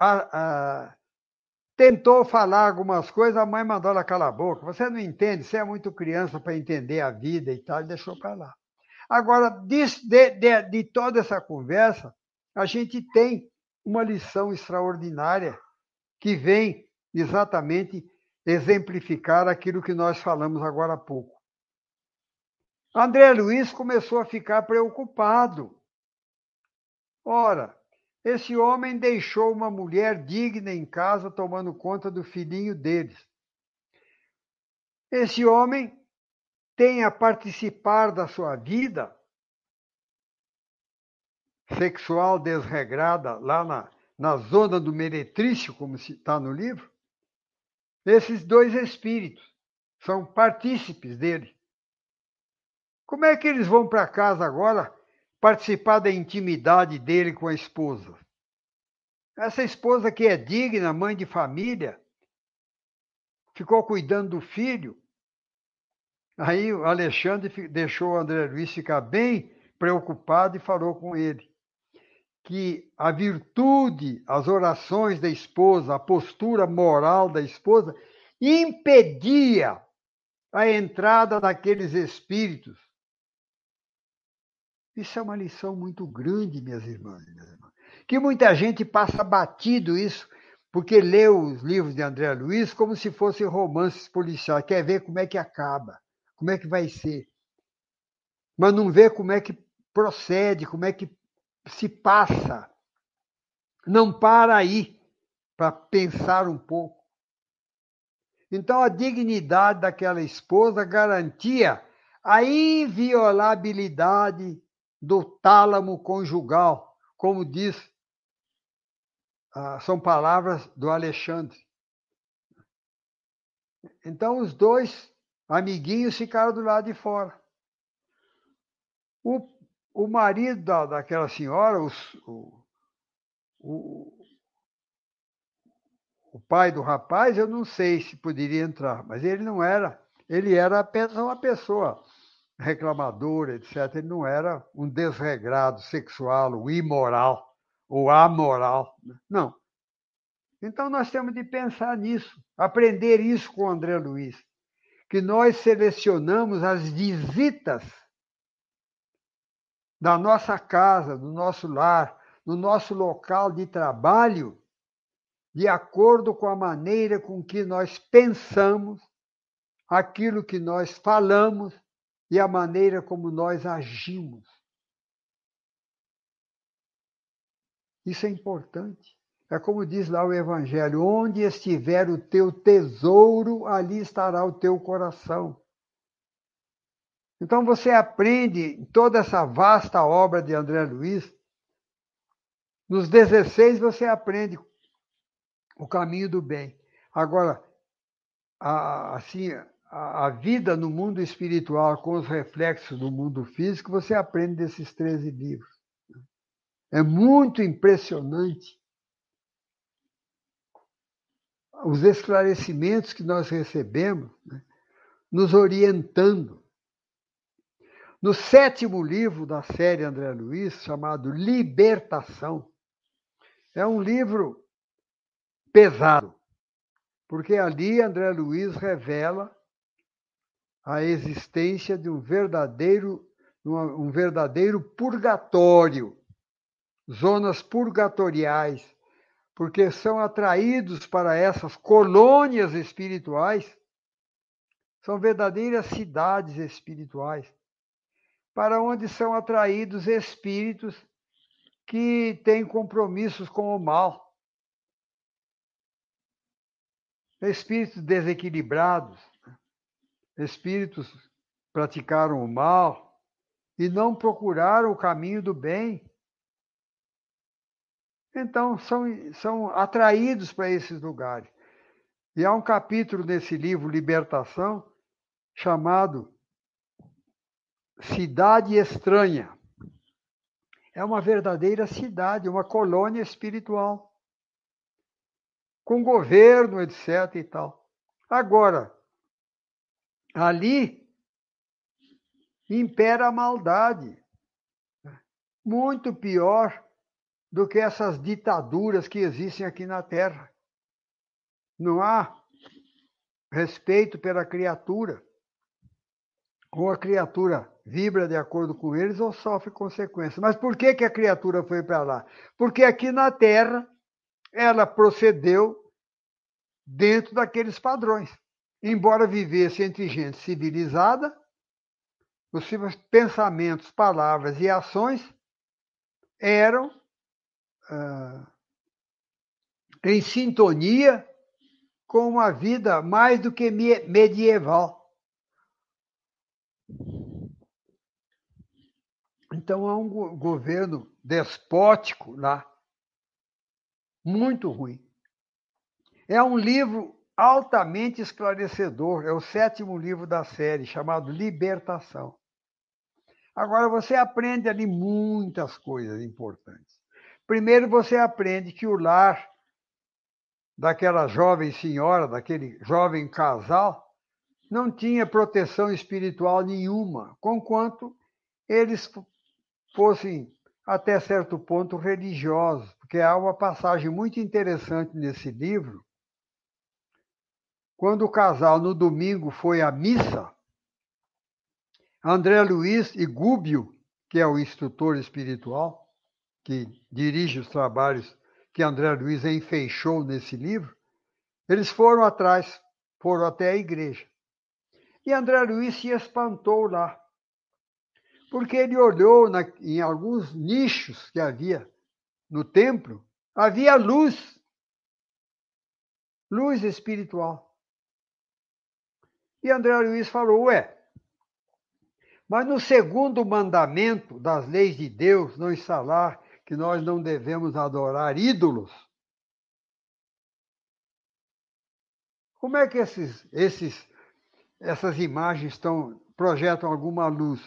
a, a, tentou falar algumas coisas, a mãe mandou ela calar a boca. Você não entende, você é muito criança para entender a vida e tal, e deixou para lá. Agora, de, de, de toda essa conversa, a gente tem uma lição extraordinária que vem exatamente exemplificar aquilo que nós falamos agora há pouco. André Luiz começou a ficar preocupado Ora, esse homem deixou uma mulher digna em casa tomando conta do filhinho deles. Esse homem tem a participar da sua vida sexual desregrada lá na, na zona do meretrício, como está no livro, esses dois espíritos. são partícipes dele. Como é que eles vão para casa agora participar da intimidade dele com a esposa? Essa esposa que é digna, mãe de família, ficou cuidando do filho. Aí o Alexandre deixou o André Luiz ficar bem preocupado e falou com ele que a virtude, as orações da esposa, a postura moral da esposa impedia a entrada daqueles espíritos. Isso é uma lição muito grande, minhas irmãs e minhas irmãs. Que muita gente passa batido isso, porque lê os livros de André Luiz como se fossem romances policiais, quer ver como é que acaba, como é que vai ser. Mas não vê como é que procede, como é que se passa. Não para aí para pensar um pouco. Então, a dignidade daquela esposa garantia a inviolabilidade do tálamo conjugal, como diz, ah, são palavras do Alexandre. Então, os dois amiguinhos ficaram do lado de fora. O o marido da, daquela senhora, o, o, o pai do rapaz, eu não sei se poderia entrar, mas ele não era. Ele era uma pessoa reclamadora, etc. Ele não era um desregrado sexual, ou imoral, ou amoral. Né? Não. Então nós temos de pensar nisso, aprender isso com o André Luiz, que nós selecionamos as visitas da nossa casa, do nosso lar, no nosso local de trabalho, de acordo com a maneira com que nós pensamos, aquilo que nós falamos e a maneira como nós agimos. Isso é importante. É como diz lá o Evangelho: onde estiver o teu tesouro, ali estará o teu coração. Então você aprende toda essa vasta obra de André Luiz. Nos 16 você aprende o caminho do bem. Agora, a, assim, a, vida no mundo espiritual com os reflexos do mundo físico, você aprende desses 13 livros. É muito impressionante os esclarecimentos que nós recebemos, né, nos orientando no sétimo livro da série André Luiz, chamado Libertação, é um livro pesado, porque ali André Luiz revela a existência de um verdadeiro, um verdadeiro purgatório, zonas purgatoriais, porque são atraídos para essas colônias espirituais, são verdadeiras cidades espirituais para onde são atraídos espíritos que têm compromissos com o mal. Espíritos desequilibrados, espíritos praticaram o mal e não procuraram o caminho do bem. Então, são, são atraídos para esses lugares. E há um capítulo nesse livro, Libertação, chamado cidade estranha. É uma verdadeira cidade, uma colônia espiritual. Com governo, etc. e tal. Agora, ali impera a maldade. Muito pior do que essas ditaduras que existem aqui na Terra. Não há respeito pela criatura. Ou a criatura vibra de acordo com eles ou sofre consequências. Mas por que, que a criatura foi para lá? Porque aqui na Terra ela procedeu dentro daqueles padrões. Embora vivesse entre gente civilizada, os seus pensamentos, palavras e ações eram ah, em sintonia com uma vida mais do que medieval. Então há um governo despótico lá, muito ruim. É um livro altamente esclarecedor. É o sétimo livro da série, chamado Libertação. Agora você aprende ali muitas coisas importantes. Primeiro, você aprende que o lar daquela jovem senhora, daquele jovem casal, não tinha proteção espiritual nenhuma, conquanto eles fossem até certo ponto religiosos, porque há uma passagem muito interessante nesse livro. Quando o casal no domingo foi à missa, André Luiz e Gúbio, que é o instrutor espiritual, que dirige os trabalhos que André Luiz enfeixou nesse livro, eles foram atrás, foram até a igreja. E André Luiz se espantou lá, porque ele olhou na, em alguns nichos que havia no templo, havia luz, luz espiritual. E André Luiz falou: Ué, mas no segundo mandamento das leis de Deus não está lá que nós não devemos adorar ídolos? Como é que esses, esses, essas imagens estão, projetam alguma luz?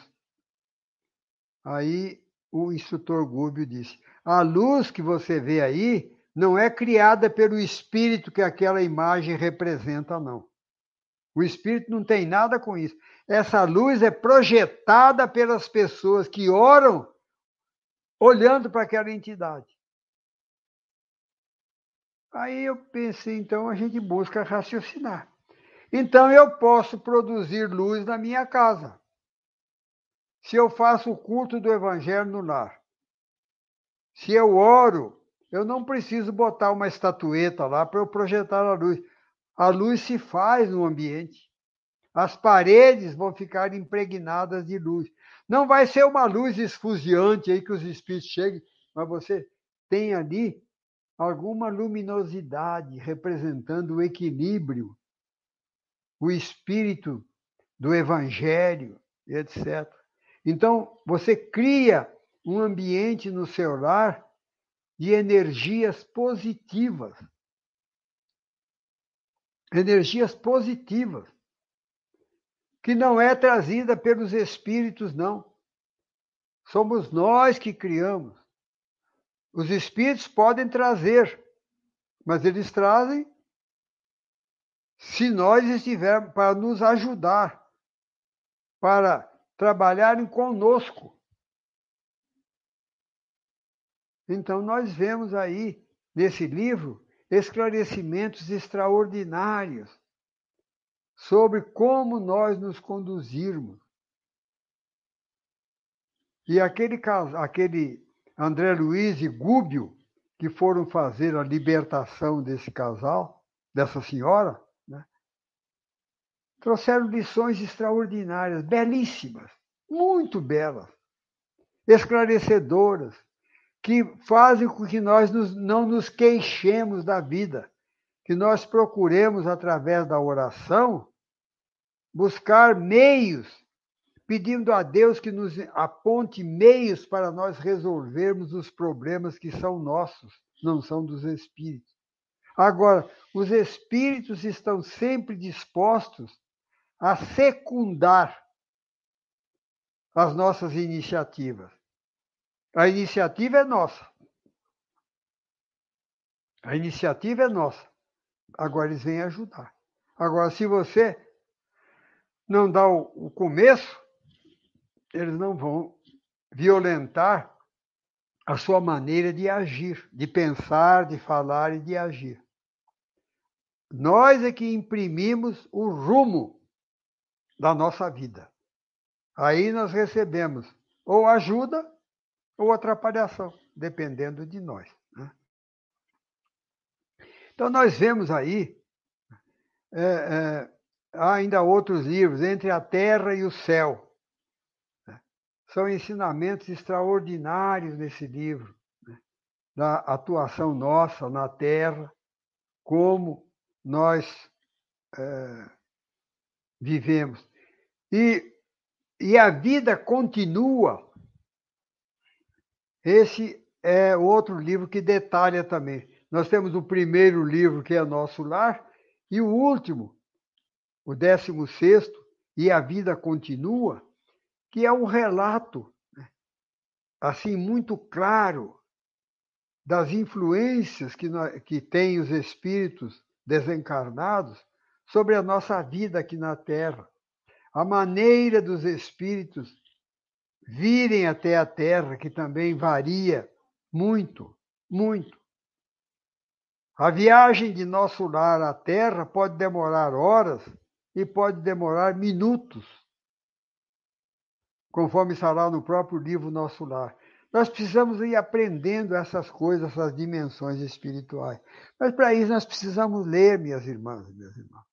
Aí o instrutor Gúbio disse: a luz que você vê aí não é criada pelo espírito que aquela imagem representa, não. O espírito não tem nada com isso. Essa luz é projetada pelas pessoas que oram olhando para aquela entidade. Aí eu pensei, então a gente busca raciocinar. Então eu posso produzir luz na minha casa. Se eu faço o culto do evangelho no lar. Se eu oro, eu não preciso botar uma estatueta lá para eu projetar a luz. A luz se faz no ambiente. As paredes vão ficar impregnadas de luz. Não vai ser uma luz esfuziante aí que os espíritos cheguem, mas você tem ali alguma luminosidade representando o equilíbrio, o espírito do evangelho, etc. Então, você cria um ambiente no seu lar de energias positivas. Energias positivas que não é trazida pelos espíritos, não. Somos nós que criamos. Os espíritos podem trazer, mas eles trazem se nós estivermos para nos ajudar, para trabalharem conosco. Então, nós vemos aí, nesse livro, esclarecimentos extraordinários sobre como nós nos conduzirmos. E aquele, aquele André Luiz e Gúbio, que foram fazer a libertação desse casal, dessa senhora, né? trouxeram lições extraordinárias, belíssimas, muito belas, esclarecedoras, que fazem com que nós nos, não nos queixemos da vida, que nós procuremos, através da oração, buscar meios, pedindo a Deus que nos aponte meios para nós resolvermos os problemas que são nossos, não são dos espíritos. Agora, os espíritos estão sempre dispostos a secundar as nossas iniciativas. A iniciativa é nossa. A iniciativa é nossa. Agora eles vêm ajudar. Agora, se você não dá o, o começo, eles não vão violentar a sua maneira de agir, de pensar, de falar e de agir. Nós é que imprimimos o rumo da nossa vida. Aí nós recebemos ou ajuda ou atrapalhação, dependendo de nós. Né? Então nós vemos aí é, é, há ainda outros livros, Entre a Terra e o Céu. São ensinamentos extraordinários nesse livro, né? da atuação nossa na Terra, como nós é, vivemos. E, e a vida continua. Esse é outro livro que detalha também. Nós temos o primeiro livro, que é Nosso Lar, E o último, o décimo sexto, e a vida continua, que é um relato, né, assim, muito claro das influências que, que têm os espíritos desencarnados sobre a nossa vida aqui na Terra. A maneira dos espíritos virem até a Terra, que também varia muito, muito. A viagem de nosso lar à Terra pode demorar horas e pode demorar minutos, conforme está lá no próprio livro Nosso Lar. Nós precisamos ir aprendendo essas coisas, essas dimensões espirituais. Mas para isso nós precisamos ler, minhas irmãs e meus irmãos.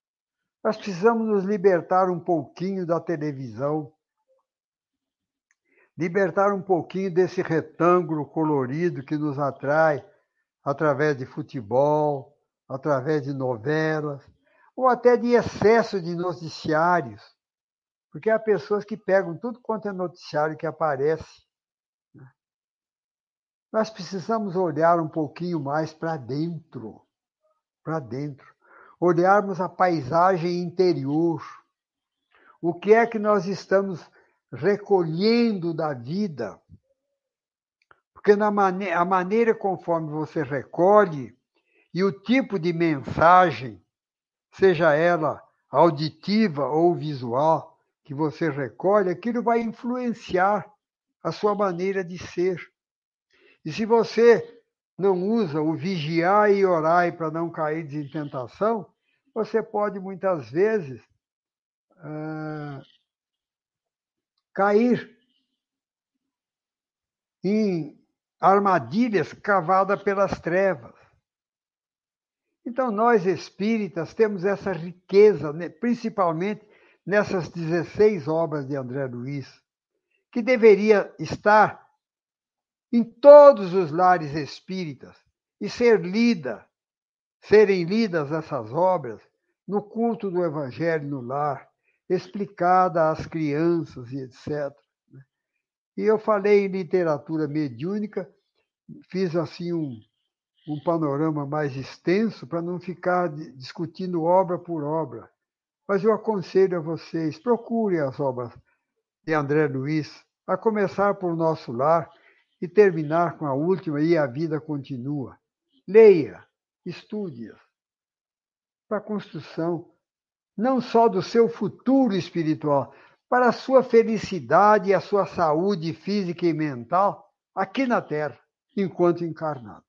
Nós precisamos nos libertar um pouquinho da televisão, libertar um pouquinho desse retângulo colorido que nos atrai através de futebol, através de novelas, ou até de excesso de noticiários. Porque há pessoas que pegam tudo quanto é noticiário que aparece nós precisamos olhar um pouquinho mais para dentro, para dentro, olharmos a paisagem interior. O que é que nós estamos recolhendo da vida? Porque na mane a maneira conforme você recolhe e o tipo de mensagem, seja ela auditiva ou visual, que você recolhe, aquilo vai influenciar a sua maneira de ser. E se você não usa o vigiar e orar para não cair em tentação, você pode muitas vezes uh, cair em armadilhas cavadas pelas trevas. Então, nós espíritas temos essa riqueza, né, principalmente nessas 16 obras de André Luiz, que deveria estar em todos os lares espíritas e ser lida, serem lidas essas obras no culto do Evangelho no lar, explicada às crianças e etc. Né? E eu falei em literatura mediúnica, fiz assim um, um panorama mais extenso para não ficar discutindo obra por obra. Mas eu aconselho a vocês, procurem as obras de André Luiz, a começar por Nosso Lar, e terminar com a última e a vida continua. Leia, estude-as para construção não só do seu futuro espiritual, para a sua felicidade e a sua saúde física e mental aqui na Terra, enquanto encarnado.